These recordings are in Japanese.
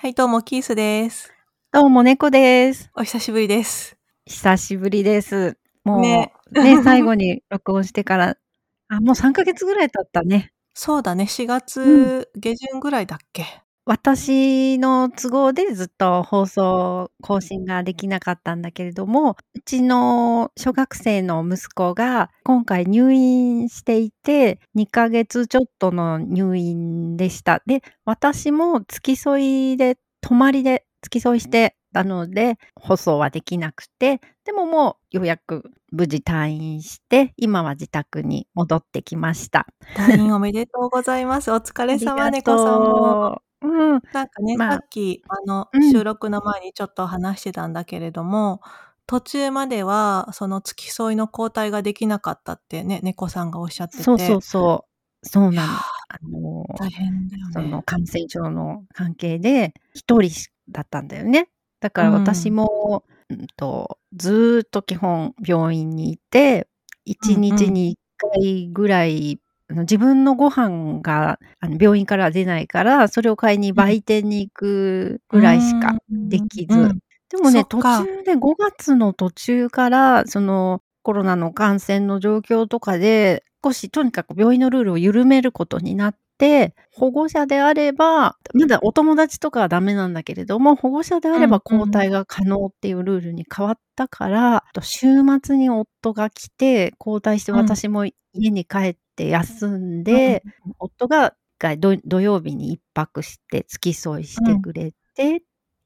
はい、どうも、キースです。どうも、猫です。お久しぶりです。久しぶりです。もう、ねね、最後に録音してから、あ、もう3ヶ月ぐらい経ったね。そうだね、4月下旬ぐらいだっけ？私の都合でずっと放送更新ができなかったんだけれども、うちの小学生の息子が今回入院していて、2ヶ月ちょっとの入院でした。で、私も付き添いで、泊まりで付き添いしてたので、放送はできなくて、でももうようやく無事退院して、今は自宅に戻ってきました。退院おめでとうございます。お疲れ様、猫さんも。とう。うん。なんかね、まあさっき、あの、うん収録の前にちょっと話してたんだけれども、途中までは、その付き添いの交代ができなかったってね、猫さんがおっしゃってて。そうそうそう。そういやなの。ーあの、大変だよね。その感染症の関係で一人だったんだよね。だから私も、うんとずーっと基本病院にいて、一日に一回ぐらい、自分のご飯があの病院からは出ないから、それを買いに売店に行くぐらいしかできず。うん。でもね、途中で5月の途中から、そのコロナの感染の状況とかで、少しとにかく病院のルールを緩めることになって、保護者であれば、まだお友達とかはダメなんだけれども、保護者であればうんうん交代が可能っていうルールに変わったから、あと週末に夫が来て、交代してうん。私も家に帰って休んで、夫が一回土土曜日に一泊して付き添いしてくれて、っ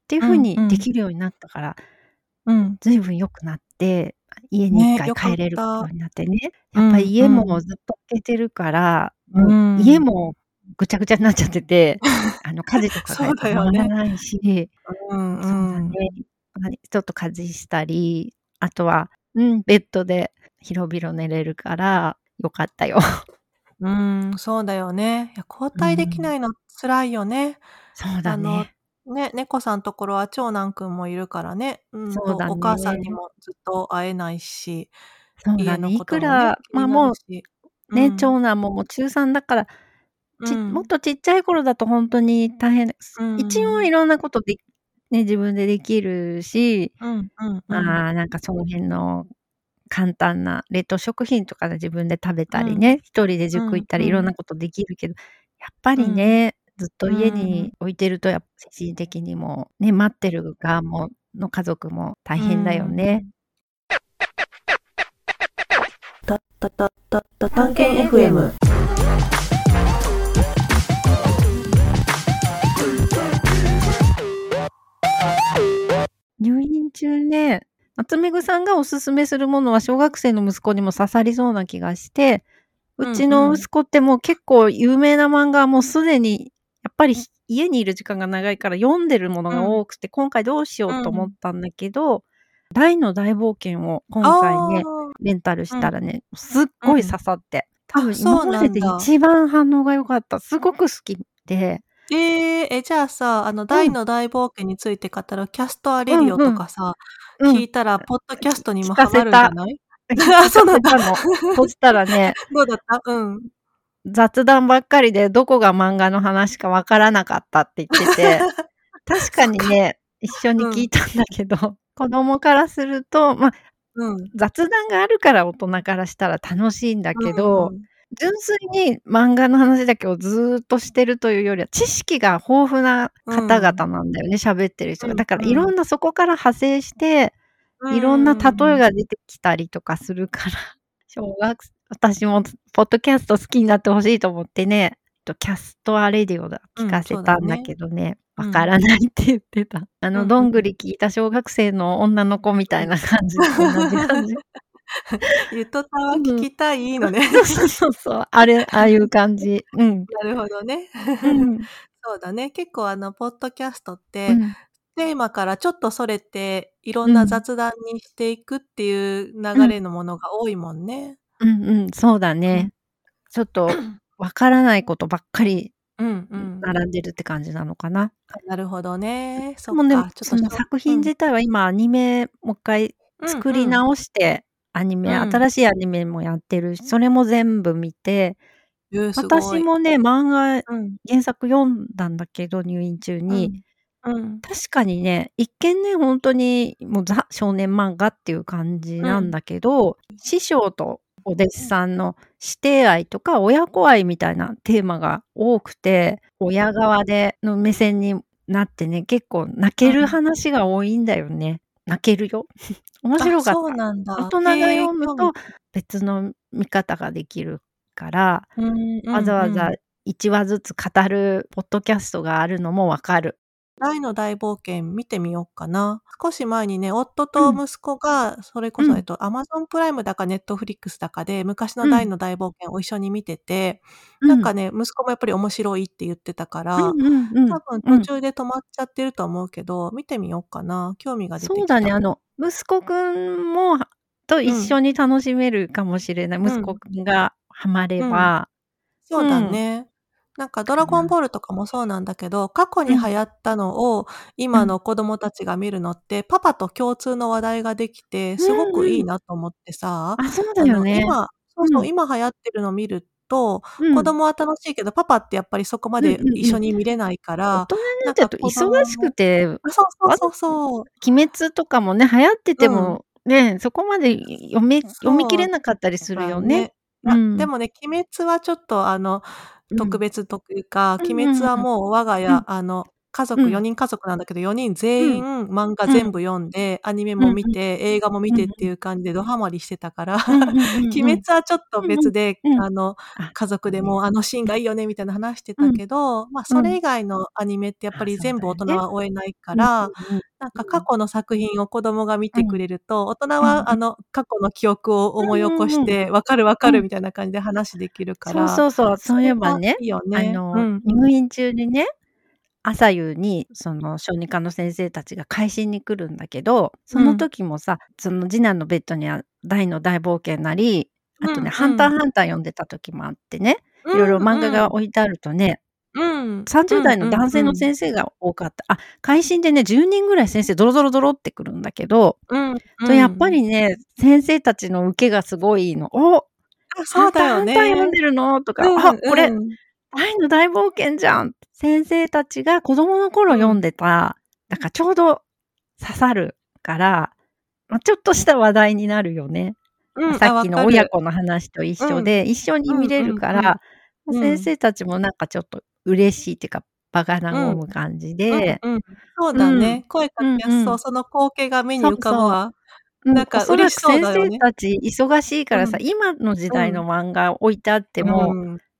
ていう風にできるようになったから、うん。ずいぶん良くなって、家に一回帰れるようになってね。うんやっぱり家うん。もずっと開けてるから、うん。もう家もぐちゃぐちゃになっちゃってて、あの家事とかがよね回らないし、うんそうだね。まあちょっと家事したり、あとは、うん、ベッドで広々寝れるから、よかったよ。うん、そうだよね。いや、交代できないの辛いよね。そうだね。ね、猫さんところは長男くんもいるからね。うんとそうだねお母さんにもずっと会えないし、そうだね。ねくら、まあもうね、うん長男ももう中3だから、ちうん。もっとちっちゃい頃だと本当に大変。うん。一応いろんなことで、ね、自分でできるし、うんうんうん。まあなんかその辺の簡単な冷凍食品とかで自分で食べたりね、一人で塾行ったりうんいろんなことできるけど、やっぱりね、ずっと家に置いてるとやっぱ精神的にもね、待ってる側もの家族も大変だよね。たたたたた探検 FM。入院中ね、夏目ぐさんがおすすめするものは小学生の息子にも刺さりそうな気がして、うちの息子ってもう結構有名な漫画はもうすでに、やっぱり家にいる時間が長いから読んでるものが多くて、今回どうしようと思ったんだけど、ダイの大冒険を今回ね、レンタルしたらね、すっごい刺さって、多分今までで一番反応が良かった。すごく好きで、えー、え、じゃあさ、あの、ダイの大冒険について語るキャストアレディオとかさ、うん。聞いたら、ポッドキャストにも聞かせマるんじゃない？あそうなんだそしたらね、どうだった？うん。雑談ばっかりでどこが漫画の話かわからなかったって言ってて、確かにね、一緒に聞いたんだけど、子供からすると、まあ、うん。雑談があるから大人からしたら楽しいんだけど、うん純粋に漫画の話だけをずーっとしてるというよりは、知識が豊富な方々なんだよね、喋ってる人が。だからうんいろんなそこから派生して、いろんな例えが出てきたりとかするから、小学私もポッドキャスト好きになってほしいと思ってね、えっとキャストアレディオだ聞かせたんだけどね、うんわからないって言ってた。あの、うんどんぐり聞いた小学生の女の子みたいな感じと同じ感じ。ゆとたわ聞きたいのね。そうそうそう。あれ、ああいう感じ。うん。なるほどね。うん。そうだね。結構あの、ポッドキャストって、うんテーマからちょっとそれて、いろんな雑談にしていくっていう流れのものが多いもんね。うんうん、そうだね。ちょっと、わからないことばっかりうんうん。並んでるって感じなのかな。なるほどね。そでもねちょっと作品自体は今アニメもう一回作り直して、アニメ、うん。新しいアニメもやってるし、それも全部見て、うんうんすごい。私もね、漫画、うん。原作読んだんだけど、入院中に、うん。確かにね、一見ね、ほんとにもうザ少年漫画っていう感じなんだけど、師匠とお弟子さんの師弟愛とか親子愛みたいなテーマが多くて、親側での目線になってね、結構泣ける話が多いんだよね。泣けるよ。面白かあ、った。そうなんだ。大人が読むと別の見方ができるから。わざわざ1話ずつ語るポッドキャストがあるのもわかる。大の大冒険見てみよっかな。少し前にね、夫とうん。息子がそれこそ、うん。えっと、Amazon プライムだか Netflix だかで、昔のうん。大の大冒険を一緒に見てて、うん。なんかね、息子もやっぱり面白いって言ってたかうんら、うんうん。多分うん。途中で止まっちゃってると思うけど、見てみよっかな。興味が出てきそうだね、た。あの、息子くんもと一うん。緒に楽しめるかもしれない。息子うん。くんがハマれうん。ば。そううん。だね。なんかド。ラゴンボールとかもそうなんだけど、過去うん。に流行ったのをうん。今の子供たちが見るのって、パパと共通の話題ができて、すごくいいなと思ってさ、あ、そうだよね。今そうそうう、ん。今流行ってるの見ると、うん。子供は楽しいけど、パパってやっぱりそこまで一緒うん。に見れないか大ら、人になっちゃうと忙しくもて、あ、そうそうわそうそう。鬼滅とかもね、流行っててうん。も、ね、そこまで読め読み切れなかったりするだよね。でもね、鬼滅はちょっとあの、うん。特別というか、うん鬼滅は。もう我がうん。家、あの、家う族4ん。人家族なんだけど、4人う全ん。員漫画うん。全部読んで、アニメ。も見て、映画も見。てっていう感じでドハマりしてたから、鬼うん。滅はちょっとうん別で。あの、あ、家族でね。もあのシーンがいいよねみたいな話してたうん。けど、ま、うん。それ以外のアニメってやっぱあ、り全部大人。は追えないから、うん。なんかうん。過去の作品を子供が見てくうん。れると、大人。はあの、過去の記憶をうん思い起こ。して、わかるわかうん。るみたいな感じで話できるかそうら、そうそう。そそういえばね、いいよあね。うの、んうん。入院中にね、朝夕にその小児科の先生たちが回診に来るんだけど、そうのん。時もさ、その次男のベッドには大の大冒険なり、あとね、うんハンターうん。ハンター読んでた時もあってね、う色々漫画んうん。が置いてあるとね、うん。う30ん代のうん男性のうん。先生が多かった。あ、回診でね、10人ぐらい先生ドロドロドロって来るんだけど、うんとやっぱうん。りね、先生たちの受けがすごいいいの。「お、あ、そうだよハンターハンター読んね。でるの？」とか、うん「あ、これ、うん。大の大冒険じゃん」先生たちが子供の頃うん。読んでた、なんかちょうど刺さるから、ま、ちょっとした話題になるよね。ま、うん、さっきの。親子の話と一うん。緒で、一緒にうん見れるうんうん。から、ま、先うん。生たちもなんかちょっと嬉しいっていうか、場がうん。和む感じうんでうん。そううん。だね。声かうんけやすそう。うん。その光景が目に浮かぶ。わ。うん、なんかおそら嬉しく先生そうだよね。たち忙しいからさ、うん。今の時うん。代の漫画置いてあってうも、ん。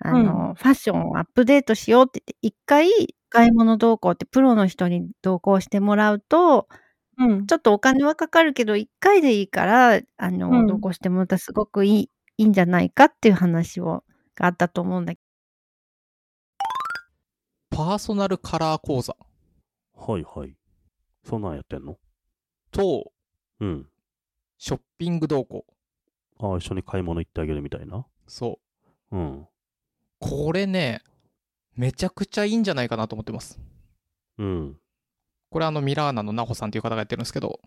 あうん。の、ファッションをアップデートしようって言って、一回買い物同行ってプロの人に同行してもらうと、うん。ちょっとお金はかかるけど、一回でいいから、あうの、同ん。行してもらったらすごくいいいいんじゃないかっていう話をがあったと思うんだパーソナルカラー講座はいはい。そんなんやってんの？とうん。ショッピング同行。ああ、一緒に買い物行ってあげるみたいな？そう。うん。これね、めちゃくちゃいいんじゃないかなと思ってます。うん。これあのミラーナのナホさんっていう方がやってるんですけど、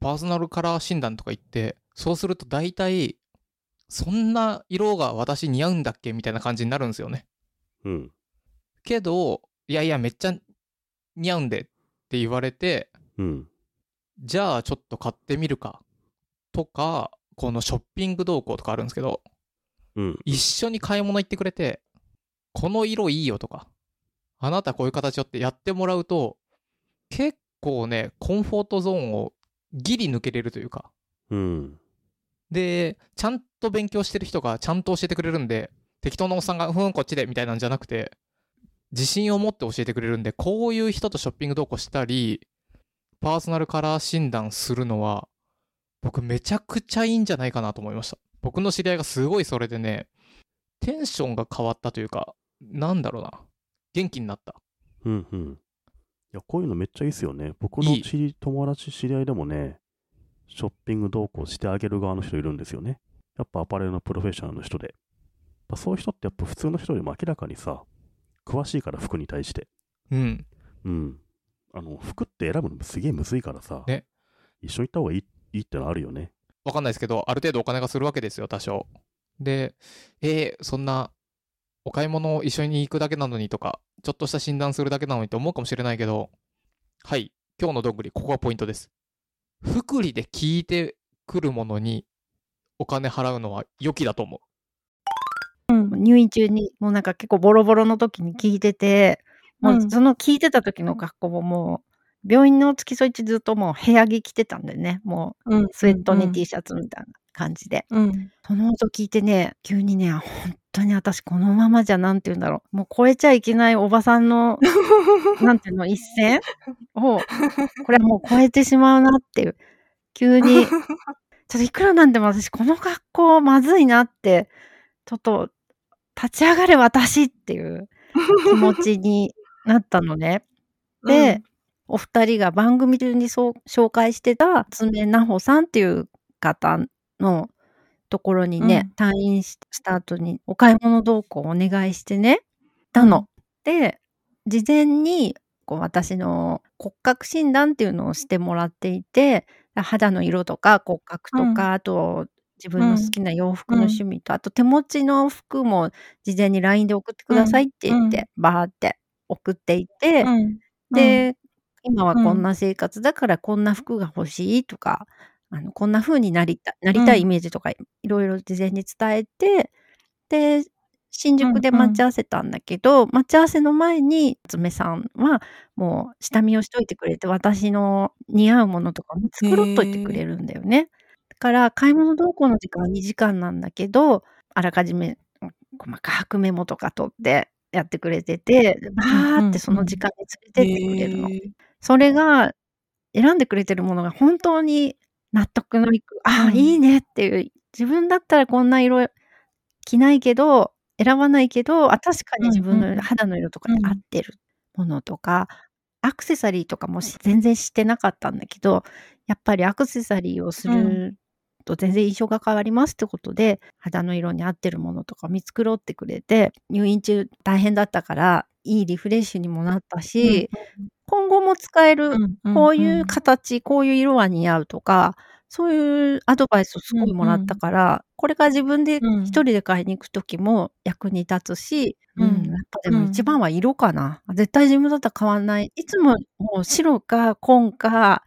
パーソナルカラー診断とか言って、そうすると大体、そんな色が私似合うんだっけみたいな感じになるんですよね。うん。けど、いやいや、めっちゃ似合うんでって言われて、うん。じゃあちょっと買ってみるか。とか、このショッピング動向とかあるんですけど、うん。一緒に買い物行ってくれて、この色いいよとか、あなたこういう形よってやってもらうと、結構ね、コンフォートゾーンをギリ抜けれるというか、うん。で、ちゃんと勉強してる人がちゃんと教えてくれるんで、適当なおっさんが、ふん、こっちで、みたいなんじゃなくて、自信を持って教えてくれるんで、こういう人とショッピング同行したり、パーソナルカラー診断するのは、僕めちゃくちゃいいんじゃないかなと思いました。僕の知り合いがすごいそれでね、テンションが変わったというか、なんだろうな、元気になった。うん。うん。や、こういうのめっちゃいいっすよね。僕のいい知り友達、知り合いでもね、ショッピング同行してあげる側の人いるんですよね。やっぱアパレルのプロフェッショナルの人で。やっぱそういう人ってやっぱ普通の人よりも明らかにさ、詳しいから服に対して。うん。うん。あの、服って選ぶのすげえむずいからさ、ね一緒に行った方がいいいいってのはあるよね。わかんないですけど、ある程度お金がするわけですよ、多少。で、えーそんな、お買い物を一緒に行くだけなのにとか、ちょっとした診断するだけなのにと思うかもしれないけど、はい、今日のどんぐり、ここがポイントです。福利で聞いてくるものにお金払うのは良きだと思う。うん。入院中に、もうなんか結構ボロボロの時に聞いてて、もううんその聞いてた時の格好ももう、病院の付き添い中ずっともう部屋着着てたんでね、もうん。うスウェットにうん T シャツみたいな感じで。うん。その音聞いてね、急にね、本当に私このままじゃなんて言うんだろう。もう超えちゃいけないおばさんの、なんていうの、一線を、これはもう超えてしまうなっていう。急に、ちょっといくらなんでも私この格好まずいなって、ちょっと立ち上がれ私っていう気持ちになったのね。で、お二人が番組中にそう紹介してた爪奈穂さんっていう方のところにね、退院しした後にお買い物同行をお願いしてね、たの。で、事前にこう私の骨格診断っていうのをしてもらっていて、肌の色とか骨格とか、うん。あと自分の好きな洋服の趣味と、あと手持ちの服も事前に LINE で送ってくださいって言って、バーって送っていて、うん、で、今はこんな生活だからこんな服が欲しいとか、あのこんな風になりたなりたいイメージとかいろいろ事前に伝えて、で、新宿で待ち合わせたんだけど、待ち合わせの前に、爪さんはもう下見をしといてくれて、私の似合うものとかも繕っといてくれるんだよね。だから買い物同行の時間は2時間なんだけど、あらかじめ細かくメモとか取ってやってくれてて、バーってその時間に連れてってくれるの。それが選んでくれてるものが本当に納得のいく、ああ、うん。いいねっていう、自分だったらこんな色着ないけど、選ばないけど、あ、確かに自分の肌の色とかに合ってるものとか、アクセサリーとかもし全然してなかったんだけど、やっぱりアクセサリーをすると全然印象が変わりますってことで、肌の色に合ってるものとか見繕ってくれて、入院中大変だったから、いいリフレッシュにもなったし、今後も使えるこういう形、こういう色は似合うとか、そういうアドバイスをすごいもらったから、これから自分でうん。一人で買いに行く時も役に立つし、ううんん、やっぱでも一番は色かな。絶対自分だったら変わんない。いつももう白か紺か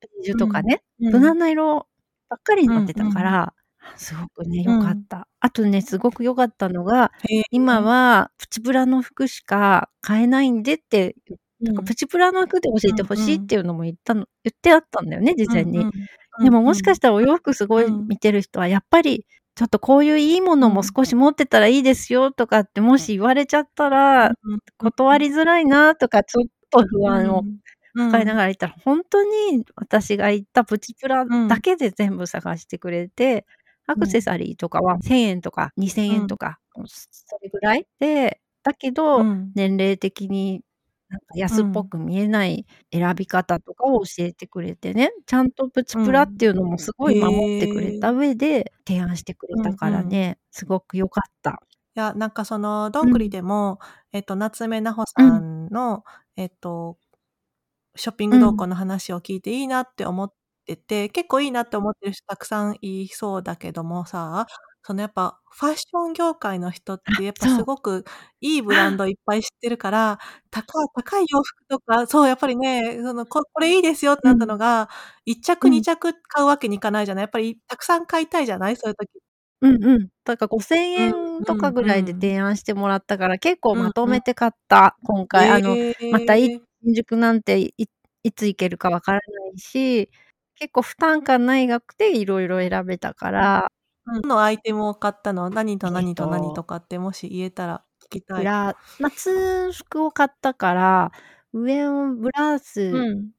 ベージュとかね、無難な色ばっかりになってたから、すごくね、良かった。あとね、すごく良かったのが、今はプチプラの服しか買えないんでって、なんかプチプラの服で教えてほしいっていうのも言ったの、言ってあったんだよね、事前に。でももしかしたらお洋服すごい見てる人は、やっぱり、ちょっとこういういいものも少し持ってたらいいですよとかってもし言われちゃったら、断りづらいなとか、ちょっと不安を抱えながら言ったら、本当に私が言ったプチプラだけで全部探してくれて、アクセサリーとかは1000円とか2000円とか、それぐらいで、だけど、年齢的になんか安っぽく見えない選び方とかを教えてくれてね、ちゃんとプチプラっていうのもすごい守ってくれた上で提案してくれたからね、すごく良かった。いや、なんかその、どんぐりでも、えっと、夏目奈穂さんの、えっと、ショッピング動向の話を聞いていいなって思ってて、結構いいなって思ってる人たくさんいそうだけどもさ、そのやっぱファッション業界の人ってやっぱすごくいいブランドいっぱい知ってるから、高い、高い洋服とか、そうやっぱりね、そのここれいいですよってなったのが、1着2着買うわけにいかないじゃない。やっぱりたくさん買いたいじゃない？そういう時。うんうん。だから5000円とかぐらいで提案してもらったから、結構まとめて買った、今回。あの、またい新宿なんていいつ行けるかわからないし、結構負担感ない額でいろいろ選べたから。うん、どのアイテムを買ったの？何と何と何とかってもし言えたら聞きたい。ブラ、夏服を買ったから、上をブラウス、うん。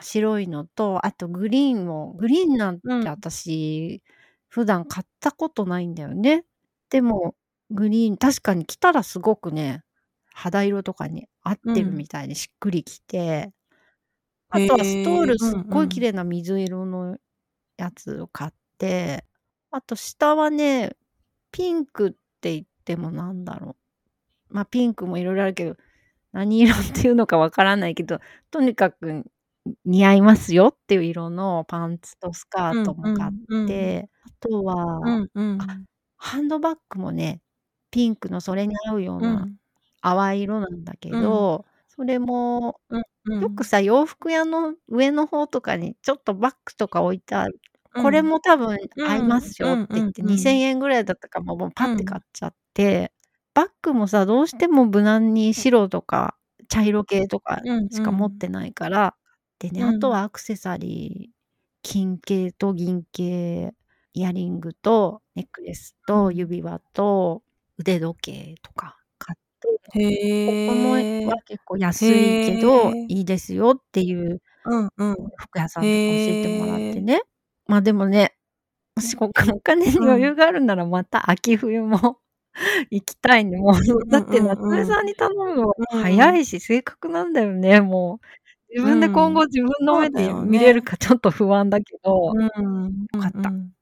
白いのと、あとグリーンを、グリーンなんて私、普段買ったことないんだよね。でも、グリーン、確かに着たらすごくね、肌色とかに合ってるうん。みたいでしっくりきて、あとはストールうんすっごい綺うん。麗な水色のやつを買って、あと下はね、ピンクって言ってもなんだろう。まあ、ピンクもいろいろあるけど、何色っていうのかわからないけど、とにかく、ん似合いますよっていう色のパンツとスカートうんうも買っんうん。て、あとうは、んうん。あ、ハンドバッグもね、ピンクのそれに合うようう。なん淡い色なんだけうん。ど、それも、うんうん。よくさ、洋服屋の上の方とかにちょっとバッグとか置いてある。これうん。も多分うん合いますうよって言って、んうんう2000ん。円ぐらいだったから、もうパうん。ッて買っちゃって、バッグもさ、どうしても無難に白とか茶色系とかうんしかうん。持ってないから、でね、うん。あとはアクセサリー、金系と銀系、イヤリングとネックレスうとん。指輪と腕時計とか買って、ここも。は結構安いけど。いいですよっていう。服屋さんとか教えてもらっ。てね。ま、でもね、もしおお金にうん。余裕があるならまた秋冬も 行きたいね。もう、うんだってうんうん。夏目さんに頼むの。早いし、正確なんだよね、もう。自う分で今後ん。自分の目で見れるね。かちょっと不安だけど、うん。うよかった。ん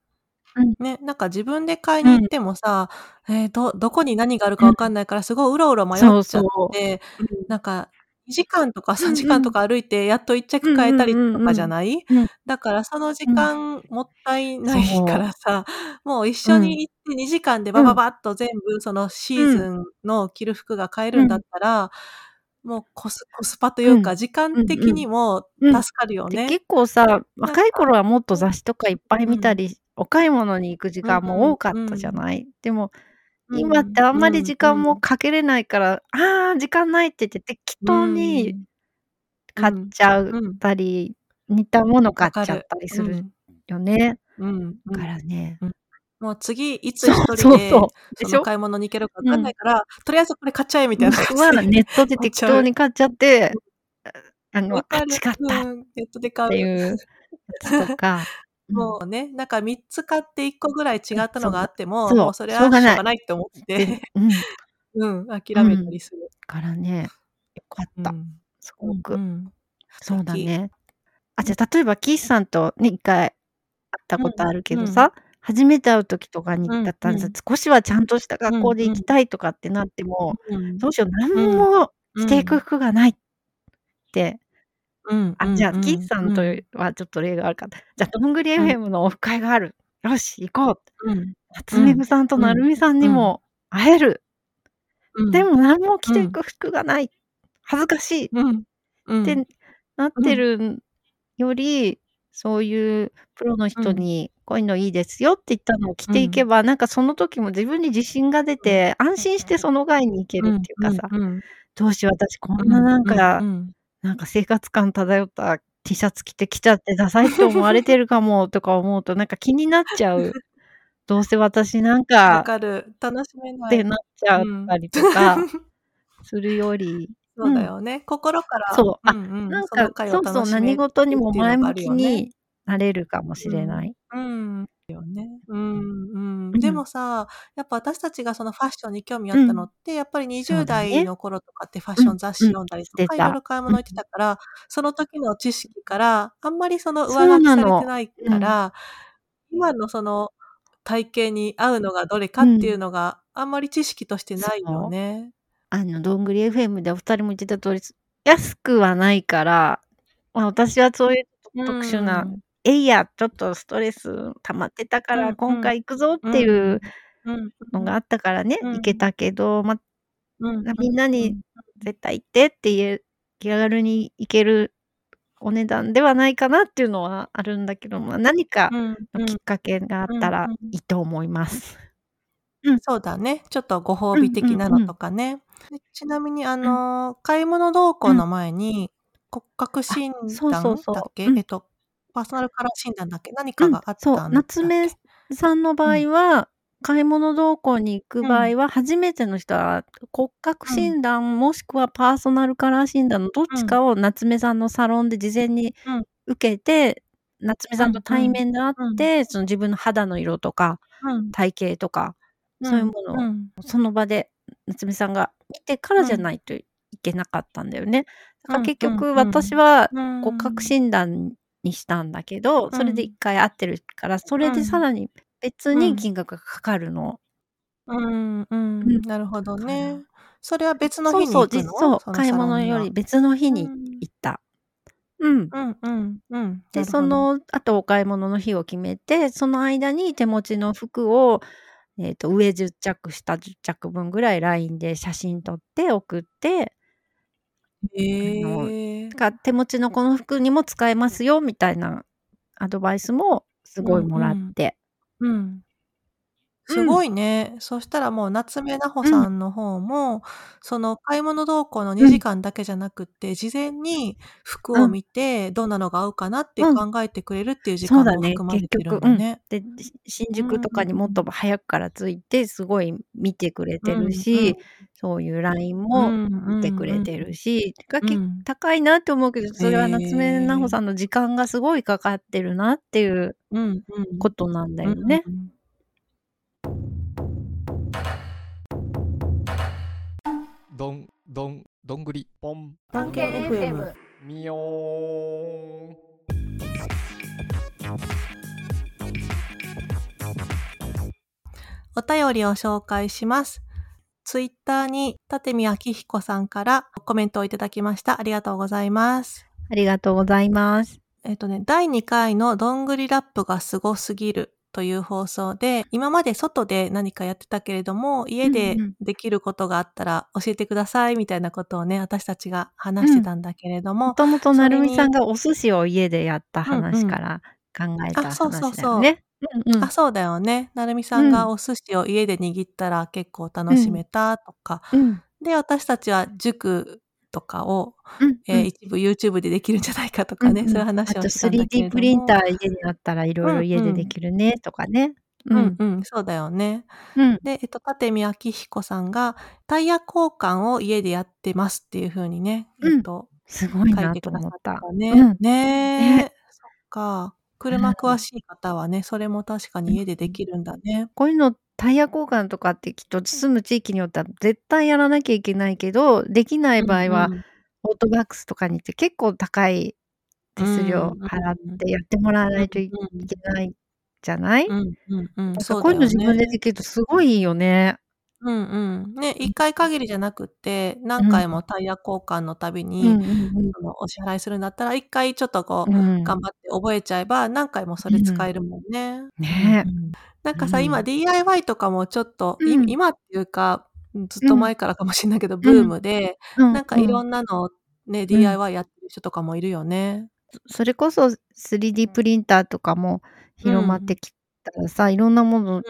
うん。うん。ね、なんか自分で買いうん。に行ってもさ、ええ、どどこに何があるかうん。わかんないから、すごいうろうろ迷っちゃっ。て、うん。なんか2時間とかう3時。間とか歩いてやっと1着うん買えたりうんと。かじゃない？うん。だからその時うん。間もったいないか。らさ、もう一うん。緒に行って2時間でうん。バババッと全部そのシーうん。ズンの着る服が買えうるんだっん。たら、もうコスコスパといううか、ん。時間うん的にも。助かるよで、ね。結構さ、若いか頃はもっとうん。雑誌とかいっぱいうん。見たり、お買い物に行く時うん間も多かっうたじゃん。ない？でも、う今ってんあんまりうんう時間もん。かけれないから、ああ、時間ないって言って適う当にん。う買っん。ちゃっうん。たり、似たもの買。っちゃったりするうん。よね。うんうかん。らね。うん。もう次いつそう1人で？その買い物に行けるかわうん。かんないから、とりあえずこれ買っちゃえみたいもな感じでットで適当。に買っちゃって、ああの、あ。違ったっうん、ネットで買う。ていうやつとか。うん。もうね、なんか3つ買って1個ぐらい違うん、ったのがあ。っても、もそう、それはしょうがない。しょうがないって思っでて、うん。うん、う諦めたん。りする。からね、よかった。うん。すごく。そうだ敵。ね。あ、じゃ、例えばキースさんとね、1回会ったうんことあるけうん。どさ、初めて会う時とかにうんだったらさ、うん。少しはちゃんとしたうん格好でうん。行きたいとかってなっても、うん。どうしよう、なんうん。も着ていくうん。服がないって。あ、うんうんじゃあ、キースうんさんとうん。はちょっと例があるから。じゃ、どんぐりうん。FM のオフ会がある。よし、行こう。うん。夏うん。目ぐさんとうん。なるみさんにうん。も会える。うん。でも何も着うん。ていく服がない。恥ずかしい。うん。うってん。なっうん。てるんより、そういうプロのうん。人にこういうのいいですよって言ったのを着うん。ていけば、なんかその時も自分に自信が出うん。て、安心してその街に行けるっていうかさ、うん。どうし私こうんななんうんか、うん。なんか生活感漂った T シャツ着てきちゃってダサいって思われてるかもとか思うと、なんか気になっちゃう。どうせ私なんわかかる。楽しめない。ってなっちゃっうん。たりとかするよりそううだん。よね。心から、そう、あ、なんか、そうそう、何事にっも前向。きになれるかもしうん。れない。うん。よね。うんうん。でうん。もさ、やっぱ私たちがそのファッションに興味あうん。ったのって、やっぱりそう20だね。代の頃とかってファッうん、ション雑誌うん。読んだりとか、いろいた。ろ買いうん。物行ってたから、その時の知識から、あんまりその上書きされてないうん。から、今のその体型に合うのがどれかう。っていうんのが、あんまり知識としてないよ。ね。あの、どんぐり FM でお二人も言ってた通り、す安くはないから、ま、私はそういうう特殊な、ん。えいや、ちょっとストレス溜まってたからうん今うん。回行くぞっうん。ていううんうん。のがあったからね、うん。行けたけど、ま、うんなみんなにうんうん。絶対行ってって言え気軽に行けるお値段ではないかなっていうのはあるんだけど、ま、何かうんうん。のきっかけがあうんったらうん。いいと思います。うん。そうだね。ちょっとご褒美うんうんうん。的なのとかね。で、ちなみにあうん。の、買い物同うん。行の前に、骨格あ、診そうそう断だっそけ？う。うん。えっと、パーソナルカラー診断だっけ？何うん、かがあったんだっ夏目け？さんの場うん。合は、買い物同行に行くうん。場合は、初めての人は骨格うん。診断もしくはパーソナルカラー診断のどっうん。ちかを夏目さんのサロンで事前にうん。受けて、夏目うさんとんうん。対面で会っうん。て、その自分の肌の色とかうん。体型とか、うん。そういうものをうん。その場で夏目さんが見てからじゃうん。ないといけなかったんだよね。だからうん結局うんうん。私はう骨格ん。診断にしたんだけど、うん。それで1回合ってるから、そうれでさん。らに別うん。に金額がかかるの。うんううん。ん。なるほどね。それは別の日にそうそう、買い。物より別の日うにん。行った。うん。うんうんうん。で。その後お買い物の日を決めて、その間に手持ちの服を、えっと、上10着、下10着分ぐらい LINE で写真撮って送ってへえ。か手持ちのこの服にも使えますよみたいなアドバイスもすうんごいもらっうん。て。うん。うん。すごいね。そしたらもう夏目奈穂うん。さんの方も、その買い物同行の2時うん。間だけじゃなくって、事前に服をうん。見て、どんなのが合うかなってうん。考えてくれるっていう時間もそうだね、結含まれてる局、うん。んだね。で、し新う宿とかにもっとん。早くから着いて、すごい見てくれてうんうん。るし、そういう LINE うもんう見てくれんてるし、がけうん。高いなって思うけど、それは夏目奈へえ。穂さんの時間がすごいかかってるなっていううんうん。ことなんだうんよね。どん、どん、どんぐり、ぽん。番犬 FM。みよーん。お便りを紹介します。ツイッターに立見明彦さんからコメントをいただきました。ありがとうございます。ありがとうございます。えっとね、第2回のどんぐりラップがすごすぎるという放送で、今まで外で何かやってたけれども、うん家でうん。できることがあったら教えてくださいみたいなことをね、私たちがうん。話してたんだけれども、もともとなるみさんがお寿司を家でやったうんうん。話から考えあ、たそうそう話だよそう。ね。うんうあ、ん。そうだよね。なるみさうん。んがお寿司を家で握ったら結構う楽しん。めたとか。うん。で、私たちは塾とかを、うんうえーん。一部 YouTube でできるんじゃないかとかね、そういううんうん。あと話をしてたんだけ 3D れどプリンタも。ー家にあったらいろういろんうん。家でできるねとかね。ううんん。うん、そうだよね。うん。で、えっと、立見明彦さんが、タイヤ交換を家でやってますっていう風にね、えうん。っと、すごいなと思った。ね。ん。ねね。え、そっか。う車詳ん。しい方はね、それも確かうんに家ででうん。きるんだね。こういうのタイヤ交換とかってきっと住む地域によっては絶対やらなきゃいけないけど、できなうい場合はんうん。オートバックスとかに行って結構高い手数うん料払っうん。てやってもらわうんないというん。いけないじゃない？うんうんうん、なんかそうこういうの。自分でできるとすごいいいよね。うんうん。ね、うん。1回限りじゃなくって、うん。何回もタイヤ交換のたびうんに、うんうん。その、お支払いするんだったら、1回ちょっとこうう、ん。頑張って覚えちゃえば、何回もそうれん。使えるもんね。うんねうん。なんえ。かさ、今うん。DIY とかもちょっと、いうん。今っていうか、うん、ずっうん。と前からかもしんないけど、ブーうん。ムで、うんなんかいろうん。んなのね、うん。DIY やってる人とかもいるよね。そそれこそ 3D プリンターとかもう広まってん。きたらさ、いろんなもの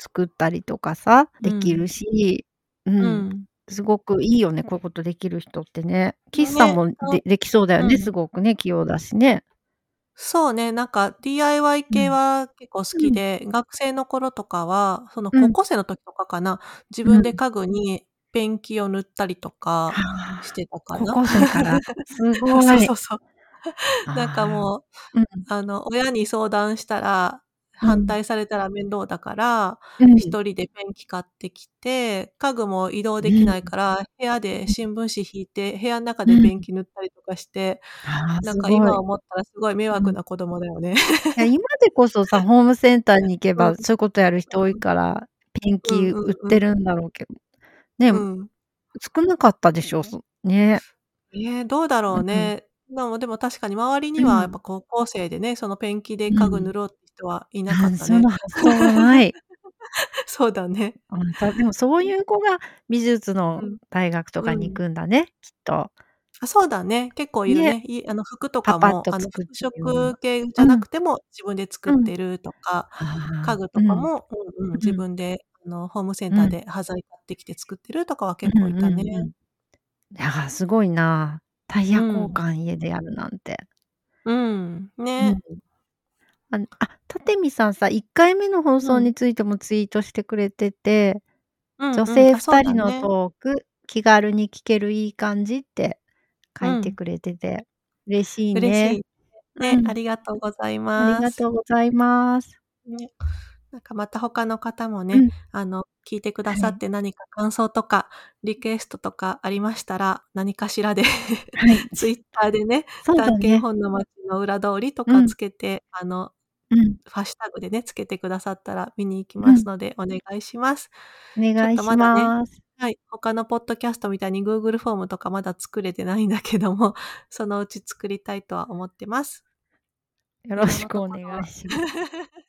作ったりとかさ、うん。できるし、う。うんん。すごくいいよね、こういうことできる人ってね。岸さんね、もそでできそうだよね、うん。すごくね、器用だしね。そうね、なんか DIY 系うん。は結構好うん。きで、学生の頃とかは、そのうん。高校生の時とかかな、自うん。分で家具にペンキを塗ったりとかああ、してたかな。高校生から。す そごい。うそうそう。なんかああ。もうん。う、あの、親に相談したら、うん。反対されたら面倒だから、うん。一人でペンキ買ってきて、家具も移動できうん。ないから、部屋で新聞紙引いて、部屋ん中うでペンん。キ塗ったりとかして、ああ、なん。か今思ったらすごい迷うん。惑な子供だよね。いや、今でこそさ、ホームセンターに行けうん。ば、そういうことやる人多いから、ペンうキんうんうん。売ってるんだろうけど。ね、うん。少なかったでしょ、そね。ええ、どうだろうん。うね。でもでも確かに周りうにはやっぱん。高校生でね、そのペンキでうん。家具塗ろうって人はいなかったね。その発想がない。そうだね。でもそういう子が美術うのん。大学とうん。かに行くんだね、きっと。あ、そうだね。結構いるね。ね。いあの服とかも、あの服。飾系じうん。ゃなくても自分で作っうん。てるとか、ああ、家具とうん。かも、うんうん、自うん。分であのホームセンうん。ターで端材買ってきて作ってるとかはう結構いたね。んうんうん。いや、すごいな。タイうヤ交ん。換家でやるなんて。うん、うん。ね。あの、あ、立見さんさ、1回目の放うん。送についてもツイートしてくれてて、女うんうん、性あ、そう2人の。トーク、気軽に聞けるいい感じってうん。書いてくれてて、嬉しい嬉しね。い。ね、あうん。りがとうございあります。がとうございます。ね。なんかまた他の方もね、うん。あの、聞いてくだはい。さって何か感想とか、リクエストとかありましたら、何かしらではい。ツイッターでね、探検ね。本の街の裏通りとかうん。つけて、あの、うん。ハッシュタグでね、つけてくださったら見に行きうん。ますので、お願いします。おちょっ願いしとまだねます。はい、他のポッドキャストみたいに Google フォームとかまだ作れてないんだけども、そのうち作りたいとは思ってます。よろしくお願いします。